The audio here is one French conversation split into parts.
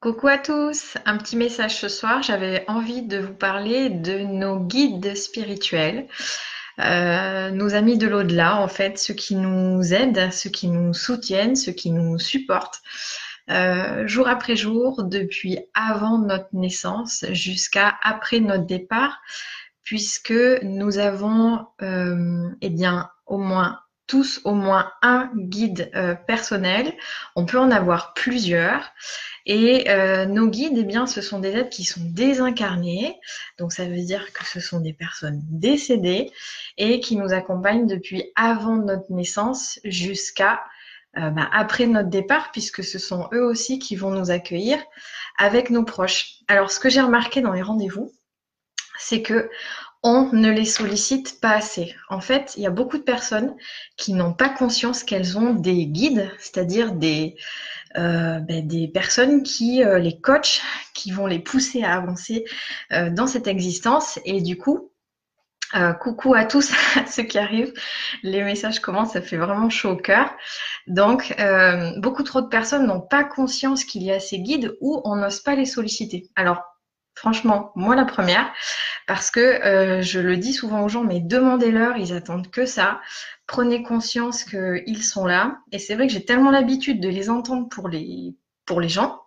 Coucou à tous, un petit message ce soir. J'avais envie de vous parler de nos guides spirituels, euh, nos amis de l'au-delà, en fait, ceux qui nous aident, ceux qui nous soutiennent, ceux qui nous supportent, euh, jour après jour, depuis avant notre naissance jusqu'à après notre départ, puisque nous avons, euh, eh bien, au moins tous au moins un guide euh, personnel. On peut en avoir plusieurs. Et euh, nos guides, eh bien, ce sont des êtres qui sont désincarnés. Donc, ça veut dire que ce sont des personnes décédées et qui nous accompagnent depuis avant notre naissance jusqu'à euh, bah, après notre départ, puisque ce sont eux aussi qui vont nous accueillir avec nos proches. Alors, ce que j'ai remarqué dans les rendez-vous, c'est que on ne les sollicite pas assez. En fait, il y a beaucoup de personnes qui n'ont pas conscience qu'elles ont des guides, c'est-à-dire des, ben, des personnes qui euh, les coachent, qui vont les pousser à avancer euh, dans cette existence. Et du coup, coucou à tous ceux qui arrivent. Les messages commencent, ça fait vraiment chaud au cœur. Donc, beaucoup trop de personnes n'ont pas conscience qu'il y a ces guides ou on n'ose pas les solliciter. Alors, Franchement, moi la première, parce que euh, je le dis souvent aux gens, mais demandez-leur, ils attendent que ça. Prenez conscience qu'ils sont là. Et c'est vrai que j'ai tellement l'habitude de les entendre pour les, pour les gens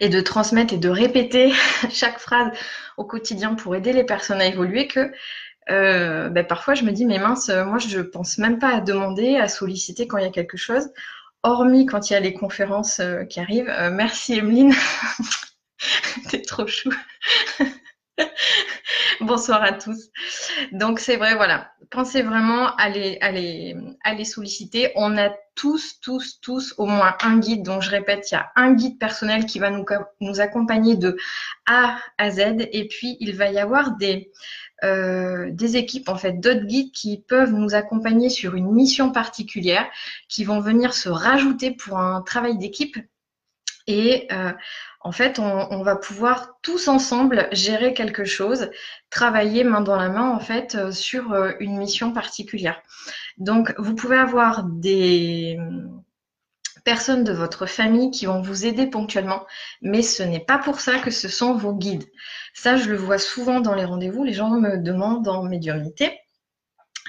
et de transmettre et de répéter chaque phrase au quotidien pour aider les personnes à évoluer que euh, ben, parfois je me dis mais mince, moi je pense même pas à demander, à solliciter quand il y a quelque chose, hormis quand il y a les conférences euh, qui arrivent. merci Emeline. T'es trop chou. Bonsoir à tous. Donc c'est vrai, voilà. Pensez vraiment à les, à, solliciter. On a tous, tous, tous au moins un guide. Donc je répète, il y a un guide personnel qui va nous, accompagner de A à Z. Et puis il va y avoir des, euh, des équipes, en fait, d'autres guides qui peuvent nous accompagner sur une mission particulière, qui vont venir se rajouter pour un travail d'équipe. Et euh, en fait, on, va pouvoir tous ensemble gérer quelque chose, travailler main dans la main, en fait, euh, sur euh, une mission particulière. Donc, vous pouvez avoir des personnes de votre famille qui vont vous aider ponctuellement, mais ce n'est pas pour ça que ce sont vos guides. Ça, je le vois souvent dans les rendez-vous. Les gens me demandent en médiumnité.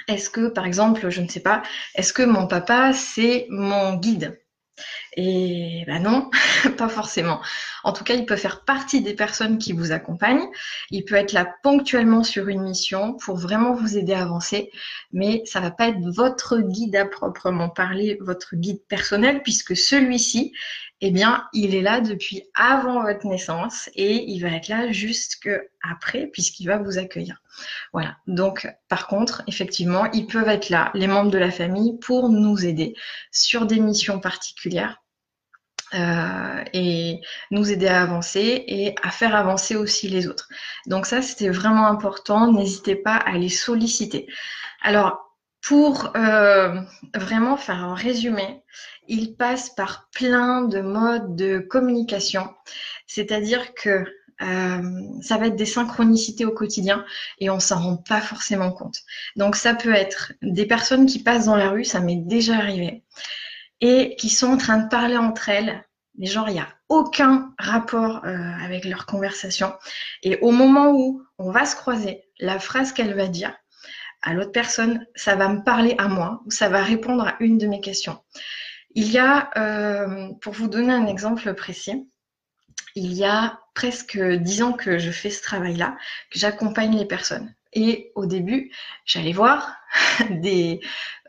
Est-ce que, par exemple, je ne sais pas, est-ce que mon papa, c'est mon guide? Et ben non, pas forcément. En tout cas, il peut faire partie des personnes qui vous accompagnent. Il peut être là ponctuellement sur une mission pour vraiment vous aider à avancer, mais ça va pas être votre guide à proprement parler, votre guide personnel, puisque celui-ci, eh bien, il est là depuis avant votre naissance et il va être là jusque après puisqu'il va vous accueillir. Voilà. Donc, par contre, effectivement, ils peuvent être là, les membres de la famille, pour nous aider sur des missions particulières euh, et nous aider à avancer et à faire avancer aussi les autres. Donc ça, c'était vraiment important. N'hésitez pas à les solliciter. Alors, pour euh, vraiment faire un résumé, il passe par plein de modes de communication. C'est-à-dire que euh, ça va être des synchronicités au quotidien et on s'en rend pas forcément compte. Donc ça peut être des personnes qui passent dans la rue, ça m'est déjà arrivé et qui sont en train de parler entre elles, mais genre il n'y a aucun rapport euh, avec leur conversation. Et au moment où on va se croiser, la phrase qu'elle va dire à l'autre personne, ça va me parler à moi ou ça va répondre à une de mes questions. Il y a, euh, pour vous donner un exemple précis, il y a presque dix ans que je fais ce travail-là, que j'accompagne les personnes. Et au début, j'allais voir des,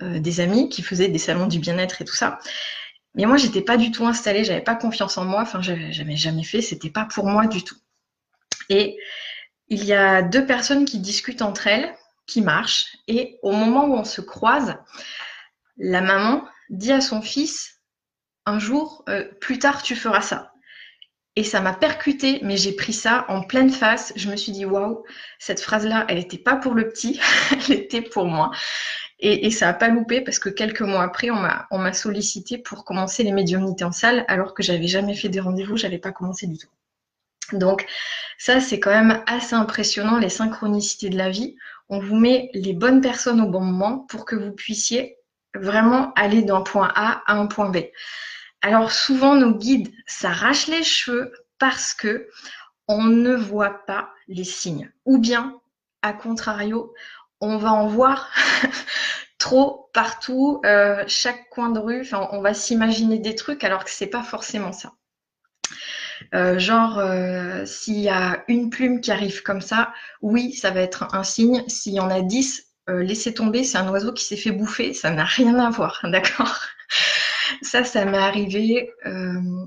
euh, des amis qui faisaient des salons du bien-être et tout ça. Mais moi, j'étais pas du tout installée, j'avais pas confiance en moi, enfin, j'avais jamais fait, c'était pas pour moi du tout. Et il y a deux personnes qui discutent entre elles, qui marchent, et au moment où on se croise, la maman dit à son fils, un jour, euh, plus tard, tu feras ça. Et ça m'a percuté, mais j'ai pris ça en pleine face. Je me suis dit, waouh, cette phrase-là, elle n'était pas pour le petit, elle était pour moi. Et, ça n'a pas loupé parce que quelques mois après, on m'a sollicité pour commencer les médiumnités en salle, alors que j'avais jamais fait des rendez-vous, j'avais pas commencé du tout. Donc ça, c'est quand même assez impressionnant, les synchronicités de la vie. On vous met les bonnes personnes au bon moment pour que vous puissiez vraiment aller d'un point A à un point B. Alors souvent nos guides s'arrachent les cheveux parce que on ne voit pas les signes. Ou bien, à contrario, on va en voir trop partout, euh, chaque coin de rue. Enfin, on va s'imaginer des trucs alors que c'est pas forcément ça. Euh, genre, euh, s'il y a une plume qui arrive comme ça, oui, ça va être un signe. S'il y en a dix, laissez tomber, c'est un oiseau qui s'est fait bouffer, ça n'a rien à voir, d'accord? Ça, ça m'est arrivé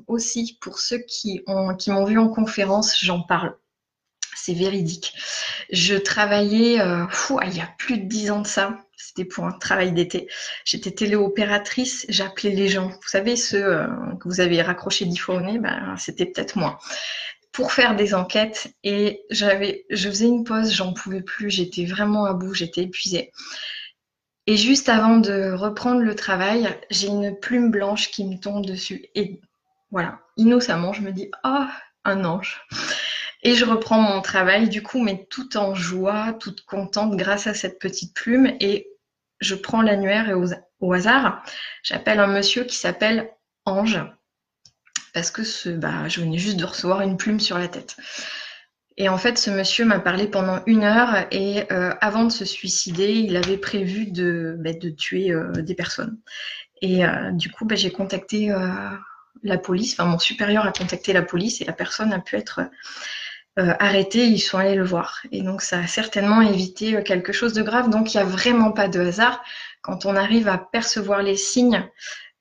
aussi pour ceux qui ont qui m'ont vu en conférence, j'en parle c'est véridique. Je travaillais, euh, il y a plus de dix ans de ça. C'était pour un travail d'été. J'étais téléopératrice, j'appelais les gens. Vous savez, ceux euh, que vous avez raccrochés dix fois au nez, c'était peut-être moi. Pour faire des enquêtes et j'avais, je faisais une pause, j'en pouvais plus, j'étais vraiment à bout, j'étais épuisée. Et juste avant de reprendre le travail, j'ai une plume blanche qui me tombe dessus. Et voilà, innocemment, je me dis, oh, un ange. Et je reprends mon travail, du coup, mais tout en joie, toute contente grâce à cette petite plume. Et je prends l'annuaire et au, hasard, j'appelle un monsieur qui s'appelle Ange. Parce que bah, je venais juste de recevoir une plume sur la tête. Et en fait, ce monsieur m'a parlé pendant une heure et euh, avant de se suicider, il avait prévu de, bah, de tuer euh, des personnes. Et euh, du coup, bah, j'ai contacté la police, enfin mon supérieur a contacté la police et la personne a pu être euh, arrêtés, ils sont allés le voir. Et donc ça a certainement évité euh, quelque chose de grave. Donc il n'y a vraiment pas de hasard. Quand on arrive à percevoir les signes,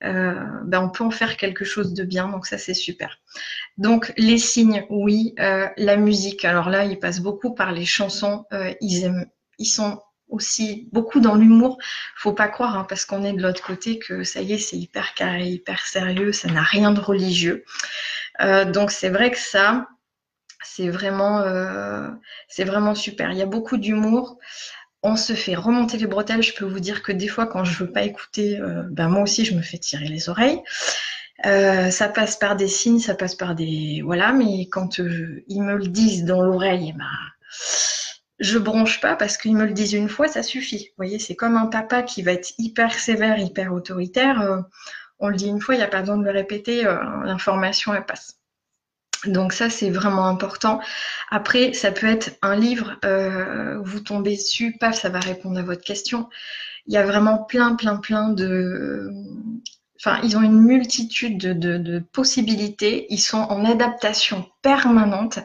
euh, ben, on peut en faire quelque chose de bien. Donc ça c'est super. Donc les signes, oui. la musique, alors là ils passent beaucoup par les chansons. ils aiment, ils sont aussi beaucoup dans l'humour. Faut pas croire, hein, parce qu'on est de l'autre côté, que ça y est, c'est hyper carré, hyper sérieux, ça n'a rien de religieux. donc c'est vrai que ça, c'est vraiment, euh, c'est vraiment super. Il y a beaucoup d'humour. On se fait remonter les bretelles. Je peux vous dire que des fois, quand je veux pas écouter, euh, ben moi aussi, je me fais tirer les oreilles. Euh, ça passe par des signes, ça passe par des voilà, mais quand ils me le disent dans l'oreille, ben je bronche pas parce qu'ils me le disent une fois, ça suffit. Vous voyez, c'est comme un papa qui va être hyper sévère, hyper autoritaire. on le dit une fois, il n'y a pas besoin de le répéter, l'information elle passe. Donc ça, c'est vraiment important. Après, ça peut être un livre, euh, vous tombez dessus, paf, ça va répondre à votre question. Il y a vraiment plein, plein, plein de... Enfin, ils ont une multitude de, possibilités. Ils sont en adaptation permanente,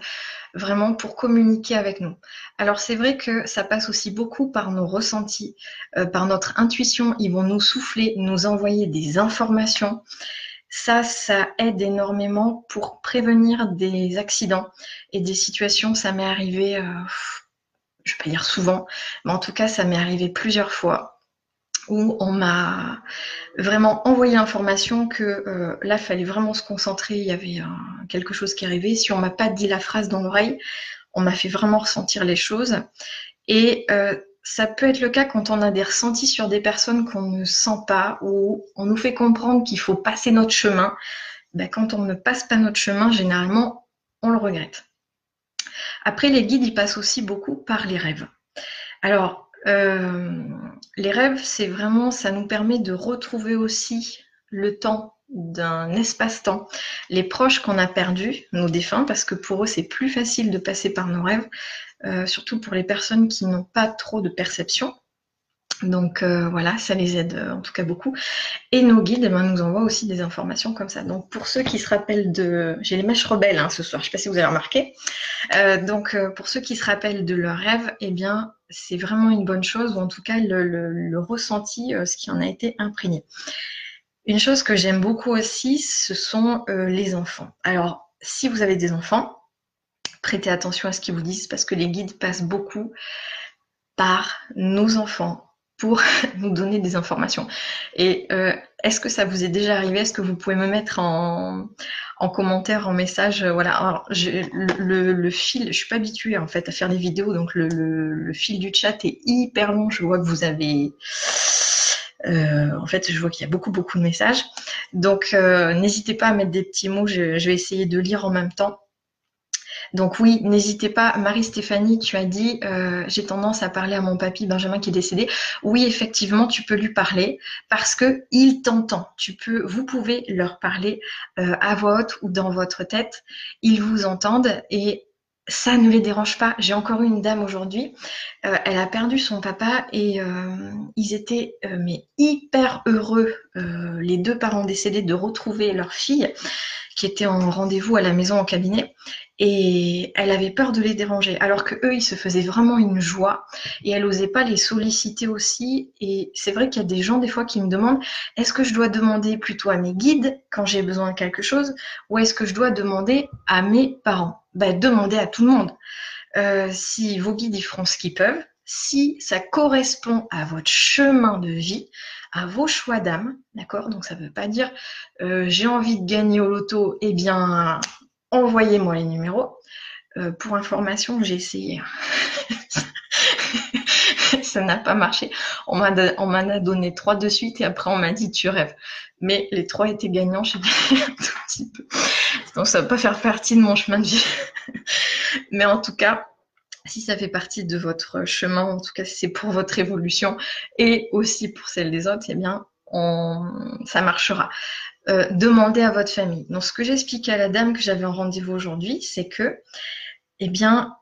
vraiment pour communiquer avec nous. Alors c'est vrai que ça passe aussi beaucoup par nos ressentis, euh, par notre intuition. Ils vont nous souffler, nous envoyer des informations. Ça, ça aide énormément pour prévenir des accidents et des situations. Ça m'est arrivé, euh, je vais pas dire souvent, mais en tout cas, ça m'est arrivé plusieurs fois où on m'a vraiment envoyé l'information que euh, là, fallait vraiment se concentrer, il y avait quelque chose qui arrivait. Si on m'a pas dit la phrase dans l'oreille, on m'a fait vraiment ressentir les choses. Et euh, ça peut être le cas quand on a des ressentis sur des personnes qu'on ne sent pas ou on nous fait comprendre qu'il faut passer notre chemin. Ben, quand on ne passe pas notre chemin, généralement, on le regrette. Après, les guides, ils passent aussi beaucoup par les rêves. Alors, euh, les rêves, c'est vraiment, ça nous permet de retrouver aussi le temps d'un espace-temps, les proches qu'on a perdus, nos défunts, parce que pour eux, c'est plus facile de passer par nos rêves. Euh, surtout pour les personnes qui n'ont pas trop de perception. Donc euh, voilà, ça les aide euh, en tout cas beaucoup. Et nos guides eh ben, nous envoient aussi des informations comme ça. Donc pour ceux qui se rappellent de... J'ai les mèches rebelles hein, ce soir, je ne sais pas si vous avez remarqué. donc pour ceux qui se rappellent de leurs rêves, eh bien c'est vraiment une bonne chose, ou en tout cas le, ressenti, ce qui en a été imprégné. Une chose que j'aime beaucoup aussi, ce sont les enfants. Alors si vous avez des enfants, prêtez attention à ce qu'ils vous disent parce que les guides passent beaucoup par nos enfants pour nous donner des informations. Et euh, est-ce que ça vous est déjà arrivé? Est-ce que vous pouvez me mettre en, commentaire, en message Voilà. Alors, le, fil, je suis pas habituée en fait à faire des vidéos, donc le, fil du chat est hyper long. Je vois que vous avez euh, en fait, je vois qu'il y a beaucoup, beaucoup de messages. Donc, euh, n'hésitez pas à mettre des petits mots. je, vais essayer de lire en même temps. Donc oui, n'hésitez pas. Marie-Stéphanie, tu as dit, euh, j'ai tendance à parler à mon papy Benjamin qui est décédé. Oui, effectivement, tu peux lui parler parce que il t'entend. Tu peux, vous pouvez leur parler euh, à voix haute ou dans votre tête. Ils vous entendent et ça ne les dérange pas. J'ai encore eu une dame aujourd'hui. Euh, elle a perdu son papa et ils étaient mais hyper heureux, les deux parents décédés, de retrouver leur fille qui était en rendez-vous à la maison en cabinet. Et elle avait peur de les déranger. Alors que eux ils se faisaient vraiment une joie. Et elle osait pas les solliciter aussi. Et c'est vrai qu'il y a des gens des fois qui me demandent est-ce que je dois demander plutôt à mes guides quand j'ai besoin de quelque chose ou est-ce que je dois demander à mes parents? Ben, demander à tout le monde euh, si vos guides ils feront ce qu'ils peuvent si ça correspond à votre chemin de vie à vos choix d'âme, d'accord? Donc ça ne veut pas dire euh, j'ai envie de gagner au loto, eh bien envoyez-moi les numéros. Euh, pour information, j'ai essayé. ça n'a pas marché. On m'en a donné trois de suite et après on m'a dit tu rêves. Mais les trois étaient gagnants, j'ai gagné un tout petit peu. Donc ça va pas faire partie de mon chemin de vie. Mais en tout cas, si ça fait partie de votre chemin, en tout cas si c'est pour votre évolution et aussi pour celle des autres, eh bien, ça marchera. Euh, demandez à votre famille. Donc, ce que j'expliquais à la dame que j'avais en rendez-vous aujourd'hui, c'est que, eh bien,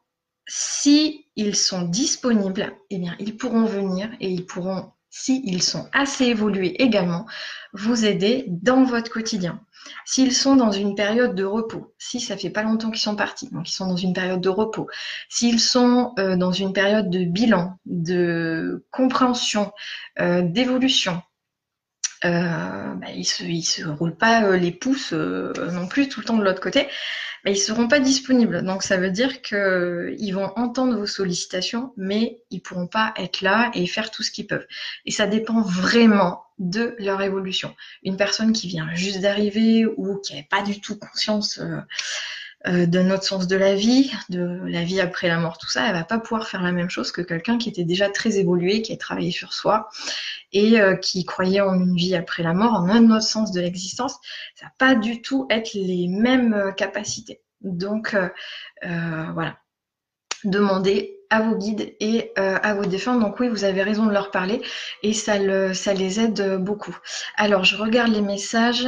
si sont disponibles, eh bien, ils pourront venir et ils pourront, s'ils sont assez évolués également, vous aider dans votre quotidien. S'ils sont dans une période de repos, si ça fait pas longtemps qu'ils sont partis, donc ils sont dans une période de repos, s'ils sont euh, dans une période de bilan, de compréhension, euh, d'évolution, euh, bah, ils se, se roulent pas les pouces non plus tout le temps de l'autre côté, mais ils seront pas disponibles. Donc ça veut dire qu'ils vont entendre vos sollicitations, mais ils pourront pas être là et faire tout ce qu'ils peuvent. Et ça dépend vraiment de leur évolution. Une personne qui vient juste d'arriver ou qui n'a pas du tout conscience euh, euh, de notre sens de la vie, de la vie après la mort, tout ça, elle va pas pouvoir faire la même chose que quelqu'un qui était déjà très évolué, qui a travaillé sur soi et euh, qui croyait en une vie après la mort, en un autre sens de l'existence. Ça va pas du tout être les mêmes capacités. Donc voilà, demandez à vos guides et euh, à vos défunts. Donc oui, vous avez raison de leur parler et ça, le, ça les aide beaucoup. Alors, je regarde les messages.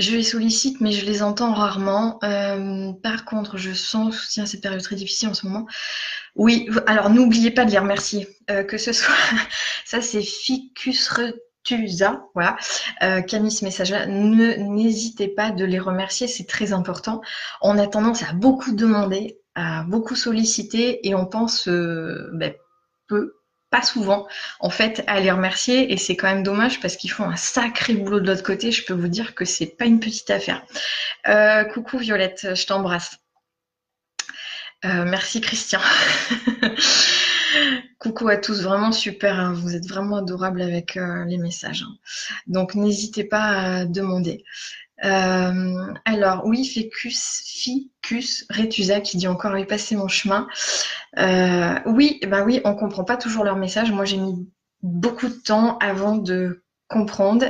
Je les sollicite, mais je les entends rarement. Euh, par contre, je sens soutien à cette période très difficile en ce moment. Oui, alors n'oubliez pas de les remercier. Euh, que ce soit, ça c'est Ficus Retusa, voilà, qui a mis ce message-là. N'hésitez pas de les remercier, c'est très important. On a tendance à beaucoup demander beaucoup sollicité et on pense euh, ben, peu, pas souvent, en fait, à les remercier et c'est quand même dommage parce qu'ils font un sacré boulot de l'autre côté. Je peux vous dire que c'est pas une petite affaire. Euh, coucou Violette, je t'embrasse. Euh, merci Christian. Coucou à tous, vraiment super, hein. vous êtes vraiment adorables avec les messages. Hein. Donc n'hésitez pas à demander. Euh, alors oui, Ficus, Ficus Retusa qui dit encore oui, passé mon chemin. Euh, oui, ben oui, on comprend pas toujours leur message. Moi, j'ai mis beaucoup de temps avant de comprendre,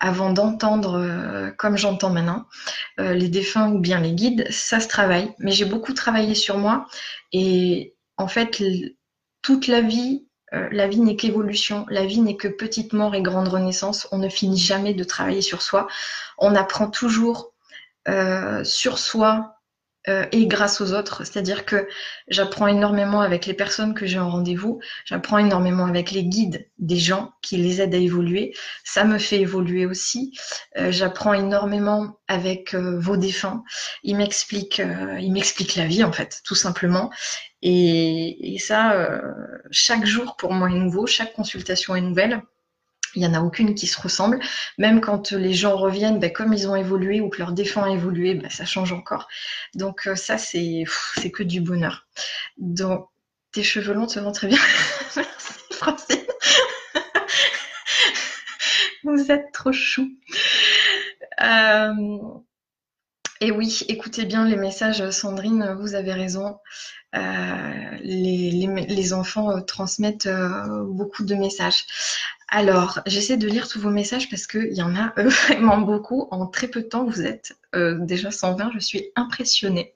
avant d'entendre euh, comme j'entends maintenant les défunts ou bien les guides. Ça se travaille, mais j'ai beaucoup travaillé sur moi et en fait toute la vie euh, la vie n'est qu'évolution, la vie n'est que petite mort et grande renaissance. On ne finit jamais de travailler sur soi. On apprend toujours euh, sur soi euh, et grâce aux autres. C'est-à-dire que j'apprends énormément avec les personnes que j'ai en rendez-vous. J'apprends énormément avec les guides des gens qui les aident à évoluer. Ça me fait évoluer aussi. j'apprends énormément avec vos défunts. Ils m'expliquent, ils m'expliquent la vie en fait, tout simplement. Et, ça, euh, chaque jour pour moi est nouveau, chaque consultation est nouvelle. Il n'y en a aucune qui se ressemble. Même quand les gens reviennent, ben, comme ils ont évolué ou que leur défunt a évolué, ben, ça change encore. Donc euh, ça, c'est que du bonheur. Donc, tes cheveux longs te vont très bien. Merci Francine. Vous êtes trop chou. Euh, et oui, écoutez bien les messages, Sandrine, vous avez raison. Euh, les, enfants euh, transmettent euh, beaucoup de messages. Alors, j'essaie de lire tous vos messages parce qu'il y en a vraiment beaucoup. En très peu de temps, vous êtes déjà 120, je suis impressionnée.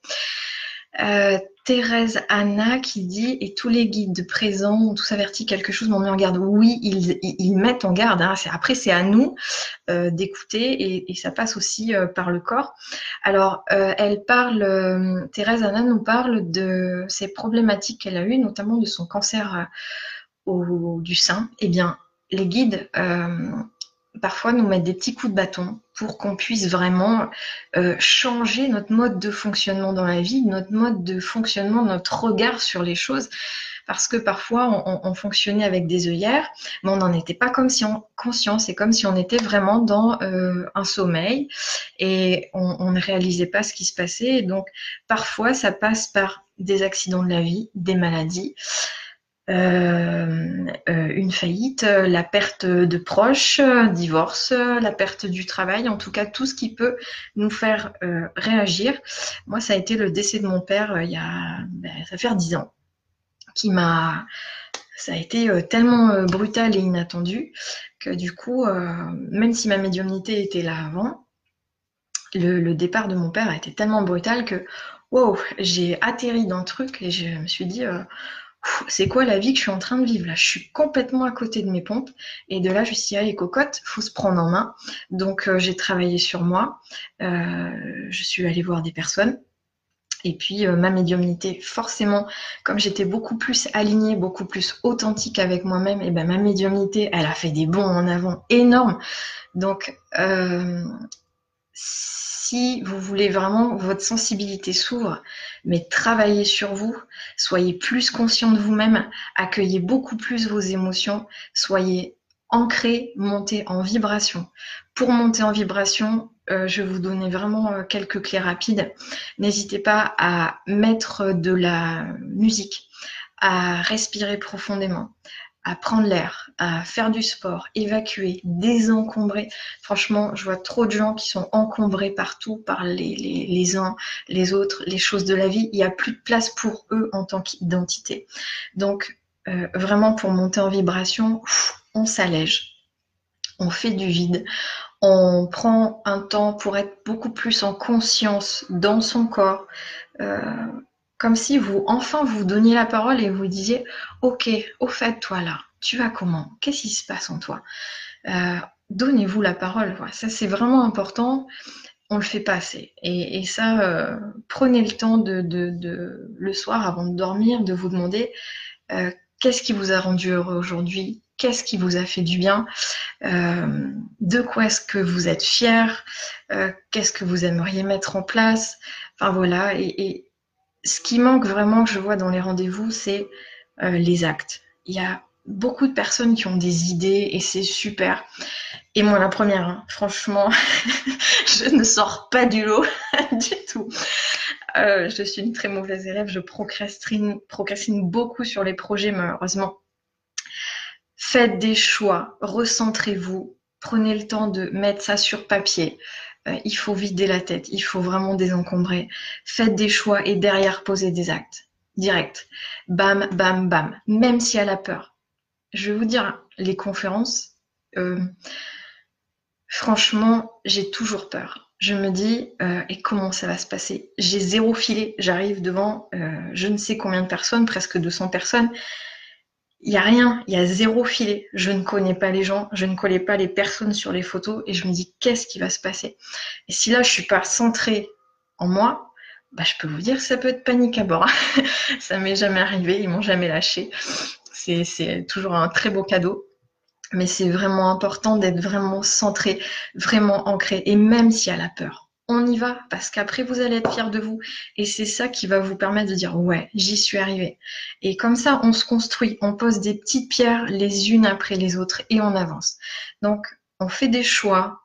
Euh, Thérèse Anna qui dit et tous les guides présents ont tous averti quelque chose m'ont mis en garde. Oui, ils, mettent en garde. Hein. Après, c'est à nous euh, d'écouter et, ça passe aussi euh, par le corps. Alors, elle parle, Thérèse Anna nous parle de ces problématiques qu'elle a eues, notamment de son cancer du sein. Eh bien, les guides parfois nous mettre des petits coups de bâton pour qu'on puisse vraiment euh, changer notre mode de fonctionnement dans la vie, notre mode de fonctionnement, notre regard sur les choses. Parce que parfois, on, fonctionnait avec des œillères, mais on n'en était pas comme si on, conscient. C'est comme si on était vraiment dans euh, un sommeil et on, ne réalisait pas ce qui se passait. Donc, parfois, ça passe par des accidents de la vie, des maladies, une faillite, la perte de proches, divorce, la perte du travail, en tout cas tout ce qui peut nous faire euh, réagir. Moi, ça a été le décès de mon père il y a, ben, ça fait dix ans, qui m'a, ça a été tellement brutal et inattendu que du coup, même si ma médiumnité était là avant, le, le, départ de mon père a été tellement brutal que wow, j'ai atterri dans le truc et je me suis dit c'est quoi la vie que je suis en train de vivre là? Je suis complètement à côté de mes pompes. Et de là, je me suis dit, allez, cocotte, faut se prendre en main. Donc, euh, j'ai travaillé sur moi. Euh, je suis allée voir des personnes. Et puis, euh, ma médiumnité, forcément, comme j'étais beaucoup plus alignée, beaucoup plus authentique avec moi-même, et ben ma médiumnité, elle a fait des bons en avant énormes. Donc, si vous voulez vraiment votre sensibilité s'ouvre, mais travaillez sur vous, soyez plus conscient de vous-même, accueillez beaucoup plus vos émotions, soyez ancré, montez en vibration. Pour monter en vibration, euh, je vais vous donner vraiment euh, quelques clés rapides. N'hésitez pas à mettre de la musique, à respirer profondément, à prendre l'air, à faire du sport, évacuer, désencombrer. Franchement, je vois trop de gens qui sont encombrés partout par les, uns, les autres, les choses de la vie. Il n'y a plus de place pour eux en tant qu'identité. Donc, euh, vraiment, pour monter en vibration, on s'allège, on fait du vide, on prend un temps pour être beaucoup plus en conscience dans son corps. Euh, comme si vous, enfin, vous donniez la parole et vous disiez, OK, au fait, toi là, tu vas comment? Qu'est-ce qui se passe en toi? Euh, Donnez-vous la parole. Ça, c'est vraiment important. On le fait pas assez. Et, ça, euh, prenez le temps de, le soir avant de dormir, de vous demander euh, qu'est-ce qui vous a rendu heureux aujourd'hui? Qu'est-ce qui vous a fait du bien? De quoi est-ce que vous êtes fier? Qu'est-ce que vous aimeriez mettre en place? Enfin voilà. et ce qui manque vraiment, que je vois dans les rendez-vous, c'est les actes. Il y a beaucoup de personnes qui ont des idées et c'est super. Et moi, la première, hein, franchement, je ne sors pas du lot du tout. Euh, je suis une très mauvaise élève, je procrastine, procrastine beaucoup sur les projets, malheureusement. Faites des choix, recentrez-vous, prenez le temps de mettre ça sur papier. Euh, il faut vider la tête, il faut vraiment désencombrer. Faites des choix et derrière posez des actes. Direct. Bam, bam, bam. Même si elle a peur. Je vais vous dire, les conférences, euh, franchement, j'ai toujours peur. Je me dis, euh, et comment ça va se passer? J'ai zéro filet. J'arrive devant je ne sais combien de personnes, presque 200 personnes il n'y a rien, il y a zéro filet. Je ne connais pas les gens, je ne connais pas les personnes sur les photos et je me dis qu'est-ce qui va se passer? Et si là je suis pas centrée en moi, bah, je peux vous dire que ça peut être panique à bord. ça m'est jamais arrivé, ils m'ont jamais lâché. C'est toujours un très beau cadeau. Mais c'est vraiment important d'être vraiment centré, vraiment ancré. Et même s'il y a la peur, on y va parce qu'après vous allez être fier de vous. Et c'est ça qui va vous permettre de dire ouais j'y suis arrivé et comme ça on se construit on pose des petites pierres les unes après les autres et on avance. Donc on fait des choix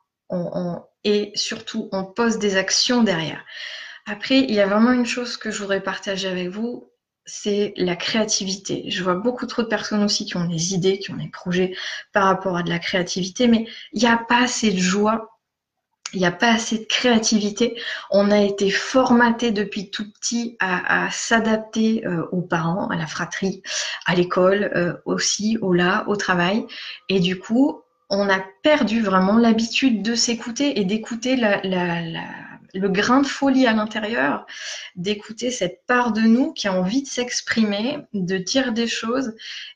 et surtout on pose des actions derrière. Après il y a vraiment une chose que je voudrais partager avec vous c'est la créativité. Je vois beaucoup trop de personnes aussi qui ont des idées, qui ont des projets par rapport à de la créativité, mais il n'y a pas assez de joie il n'y a pas assez de créativité. On a été formaté depuis tout petit à, s'adapter euh, aux parents, à la fratrie, à l'école euh, aussi, au là, au travail. Et du coup, on a perdu vraiment l'habitude de s'écouter et d'écouter la, le grain de folie à l'intérieur, d'écouter cette part de nous qui a envie de s'exprimer, de dire des choses.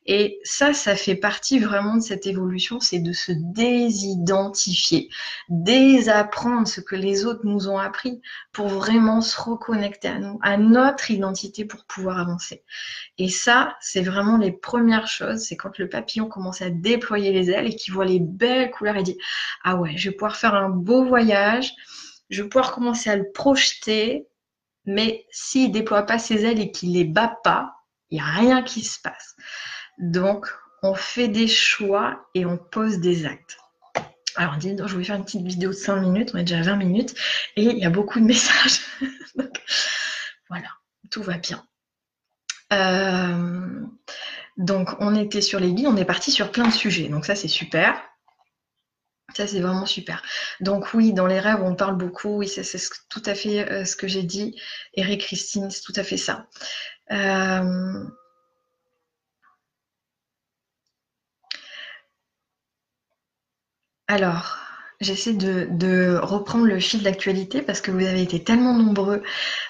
Et ça, ça fait partie vraiment de cette évolution, c'est de se désidentifier, désapprendre ce que les autres nous ont appris pour vraiment se reconnecter à nous, à notre identité pour pouvoir avancer. Et ça, c'est vraiment les premières choses, c'est quand le papillon commence à déployer les ailes et qu'il voit les belles couleurs et dit, ah ouais, je vais pouvoir faire un beau voyage, je vais pouvoir commencer à le projeter, mais s'il déploie pas ses ailes et qu'il les bat pas, il n'y a rien qui se passe. Donc, on fait des choix et on pose des actes. Alors, je vais faire une petite vidéo de 5 minutes, on est déjà à 20 minutes, et il y a beaucoup de messages. donc, voilà, tout va bien. Euh, donc, on était sur les guides, on est parti sur plein de sujets. Donc, ça, c'est super. Ça, c'est vraiment super. Donc oui, dans les rêves, on parle beaucoup. Oui, c'est tout à fait euh, ce que j'ai dit. Eric Christine, c'est tout à fait ça. Euh, alors, j'essaie de, reprendre le fil d'actualité parce que vous avez été tellement nombreux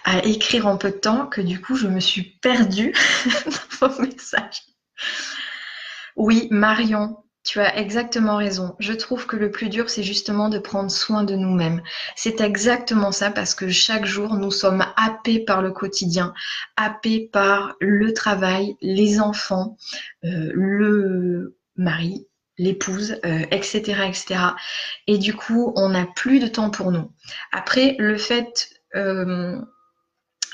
à écrire en peu de temps que du coup, je me suis perdue dans vos messages. Oui, Marion, tu as exactement raison. Je trouve que le plus dur, c'est justement de prendre soin de nous-mêmes. C'est exactement ça parce que chaque jour, nous sommes happés par le quotidien, happés par le travail, les enfants, euh, le mari, l'épouse, etc., euh, etc. Et du coup, on n'a plus de temps pour nous. Après, le fait euh,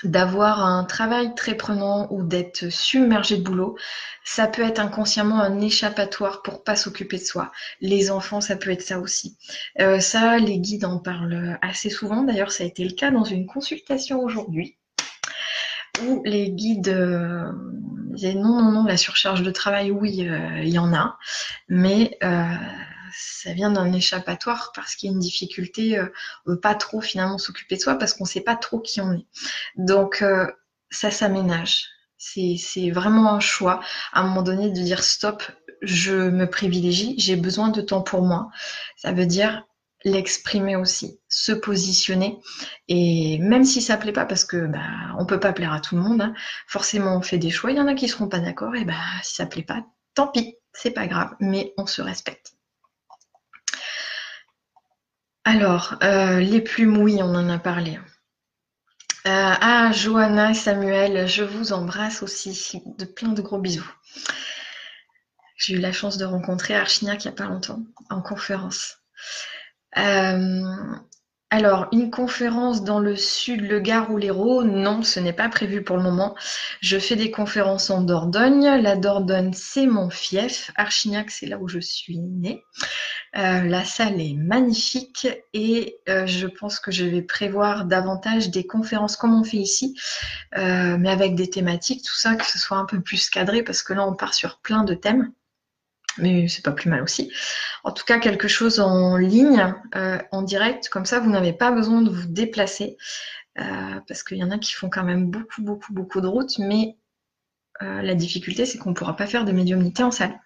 d'avoir un travail très prenant ou d'être submergé de boulot, ça peut être inconsciemment un échappatoire pour pas s'occuper de soi. Les enfants, ça peut être ça aussi. Euh, ça, les guides en parlent assez souvent. D'ailleurs, ça a été le cas dans une consultation aujourd'hui où les guides euh, disaient non, non, non, la surcharge de travail, oui, euh, il y en a, mais ça vient d'un échappatoire parce qu'il y a une difficulté, euh, veut pas trop finalement s'occuper de soi parce qu'on sait pas trop qui on est. Donc euh, ça s'aménage. C'est vraiment un choix à un moment donné de dire stop, je me privilégie, j'ai besoin de temps pour moi. Ça veut dire l'exprimer aussi, se positionner. Et même si ça plaît pas, parce que bah, peut pas plaire à tout le monde, hein, forcément on fait des choix. Il y en a qui seront pas d'accord, et bah si ça plaît pas, tant pis, c'est pas grave, mais on se respecte. Alors, euh, les plumes, oui, on en a parlé. Euh, ah, Johanna et Samuel, je vous embrasse aussi. De plein de gros bisous. J'ai eu la chance de rencontrer Archignac il n'y a pas longtemps, en conférence. Euh, alors, une conférence dans le sud, le Gard ou l'Hérault, non, ce n'est pas prévu pour le moment. Je fais des conférences en Dordogne. La Dordogne, c'est mon fief. Archignac, c'est là où je suis née. Euh, la salle est magnifique et euh, je pense que je vais prévoir davantage des conférences comme on fait ici, euh, mais avec des thématiques, tout ça, que ce soit un peu plus cadré parce que là, on part sur plein de thèmes mais c'est pas plus mal aussi. En tout cas, quelque chose en ligne, en direct, comme ça, vous n'avez pas besoin de vous déplacer, parce qu'il y en a qui font quand même beaucoup, beaucoup, beaucoup de routes, mais la difficulté, c'est qu'on ne pourra pas faire de médiumnité en salle.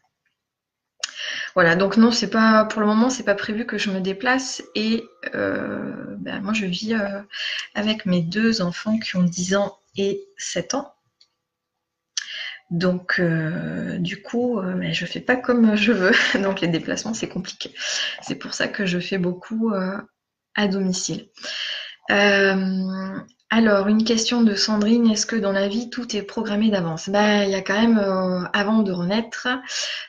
Voilà, donc non, c'est pas pour le moment, c'est pas prévu que je me déplace et ben, moi je vis avec mes deux enfants qui ont 10 ans et 7 ans. Donc, euh, du coup, euh, je fais pas comme je veux. Donc, les déplacements, c'est compliqué. C'est pour ça que je fais beaucoup euh, à domicile. Alors, une question de Sandrine, est-ce que dans la vie, tout est programmé d'avance? Ben, Il y a quand même, euh, avant de renaître,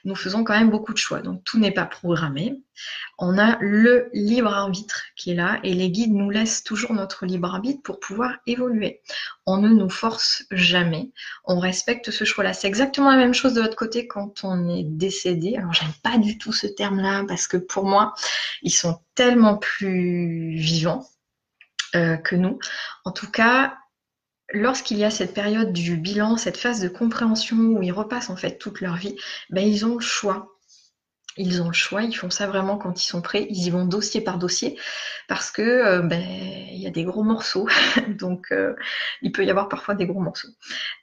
nous faisons quand même beaucoup de choix. Donc, tout n'est pas programmé. On a le libre arbitre qui est là et les guides nous laissent toujours notre libre arbitre pour pouvoir évoluer. On ne nous force jamais. On respecte ce choix-là. C'est exactement la même chose de l'autre côté quand on est décédé. Alors, j'aime pas du tout ce terme-là parce que pour moi, ils sont tellement plus vivants euh, que nous. En tout cas, lorsqu'il y a cette période du bilan, cette phase de compréhension où ils repassent en fait toute leur vie, ben, ils ont le choix. Ils ont le choix, ils font ça vraiment quand ils sont prêts, ils y vont dossier par dossier parce que euh, ben, il y a des gros morceaux, donc euh, il peut y avoir parfois des gros morceaux.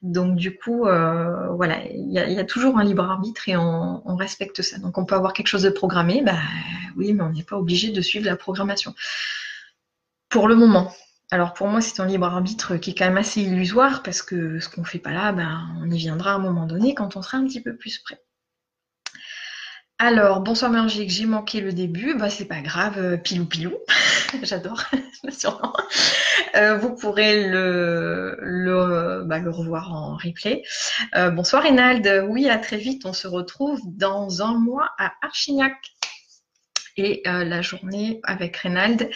Donc du coup, voilà, il y, a, toujours un libre arbitre et on, on, respecte ça. Donc on peut avoir quelque chose de programmé, ben oui, mais on n'est pas obligé de suivre la programmation pour le moment. Alors pour moi, c'est un libre arbitre qui est quand même assez illusoire parce que ce qu'on ne fait pas là, ben, on y viendra à un moment donné quand on sera un petit peu plus près. Alors, bonsoir Magique, j'ai manqué le début, bah c'est pas grave, euh, pilou pilou, j'adore sûrement. Euh, vous pourrez le, le, revoir en replay. Euh, bonsoir Reynald, oui à très vite, on se retrouve dans un mois à Archignac et euh, la journée avec Reynald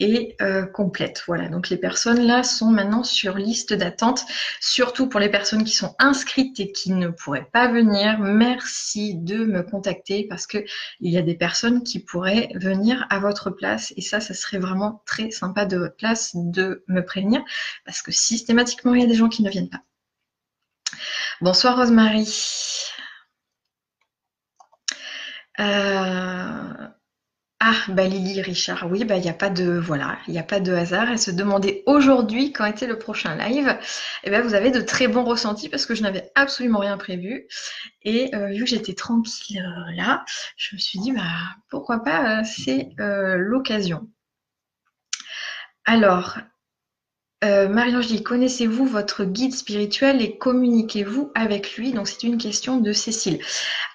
est euh, complète. Voilà, donc les personnes là sont maintenant sur liste d'attente, surtout pour les personnes qui sont inscrites et qui ne pourraient pas venir. Merci de me contacter parce que il y a des personnes qui pourraient venir à votre place et ça, ça serait vraiment très sympa de votre place de me prévenir parce que systématiquement il y a des gens qui ne viennent pas. Bonsoir Rosemary. Euh, ah, bah Lily Richard, oui, bah il n'y a pas de voilà, il a pas de hasard. Elle se demandait aujourd'hui quand était le prochain live. Et eh ben vous avez de très bons ressentis parce que je n'avais absolument rien prévu. Et euh, vu que j'étais tranquille euh, là, je me suis dit bah pourquoi pas, euh, c'est l'occasion. Alors, Marie-Ange dit connaissez-vous votre guide spirituel et communiquez-vous avec lui? Donc c'est une question de Cécile.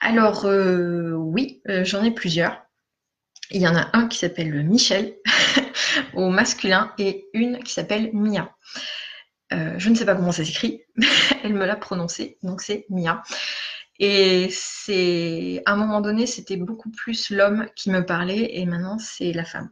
Alors oui, j'en ai plusieurs. Il y en a un qui s'appelle Michel au masculin et une qui s'appelle Mia. Euh, je ne sais pas comment ça s'écrit, elle me l'a prononcé, donc c'est Mia. Et c'est à un moment donné, c'était beaucoup plus l'homme qui me parlait et maintenant c'est la femme.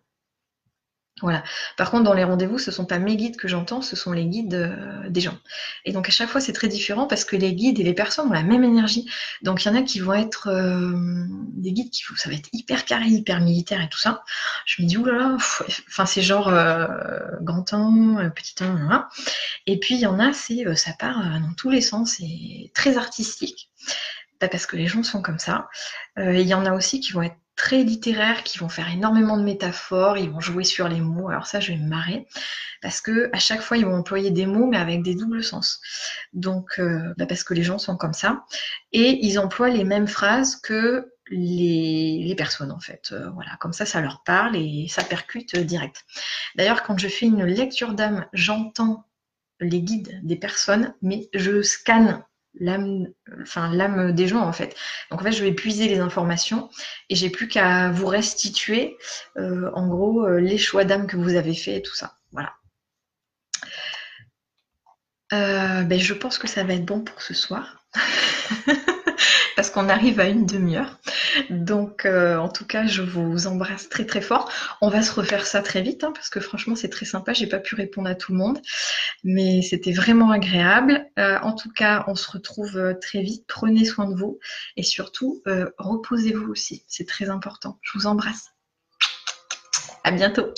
Voilà. Par contre, dans les rendez-vous, ce ne sont pas mes guides que j'entends, ce sont les guides euh, des gens. Et donc à chaque fois, c'est très différent parce que les guides et les personnes ont la même énergie. Donc il y en a qui vont être euh, des guides qui ça va être hyper carré, hyper militaire et tout ça. Je me dis oulala, enfin c'est genre euh, grand temps, petit temps, voilà. Et puis il y en a, c'est ça part dans tous les sens et très artistique. Parce que les gens sont comme ça. Il y en a aussi qui vont être très littéraires qui vont faire énormément de métaphores, ils vont jouer sur les mots. Alors ça, je vais me marrer parce que à chaque fois, ils vont employer des mots mais avec des doubles sens. Donc, euh, bah, parce que les gens sont comme ça et ils emploient les mêmes phrases que les, personnes en fait. Euh, voilà, comme ça, ça leur parle et ça percute direct. D'ailleurs, quand je fais une lecture d'âme, j'entends les guides des personnes, mais je scanne l'âme enfin l'âme des gens en fait. Donc en fait je vais puiser les informations et j'ai plus qu'à vous restituer euh, en gros euh, les choix d'âme que vous avez fait et tout ça. Voilà. Euh, ben, je pense que ça va être bon pour ce soir. qu'on arrive à une demi-heure. Donc, euh, en tout cas, je vous embrasse très très fort. On va se refaire ça très vite, hein, parce que franchement, c'est très sympa. J'ai pas pu répondre à tout le monde, mais c'était vraiment agréable. Euh, en tout cas, on se retrouve euh, très vite. Prenez soin de vous et surtout, reposez-vous aussi. C'est très important. Je vous embrasse. À bientôt.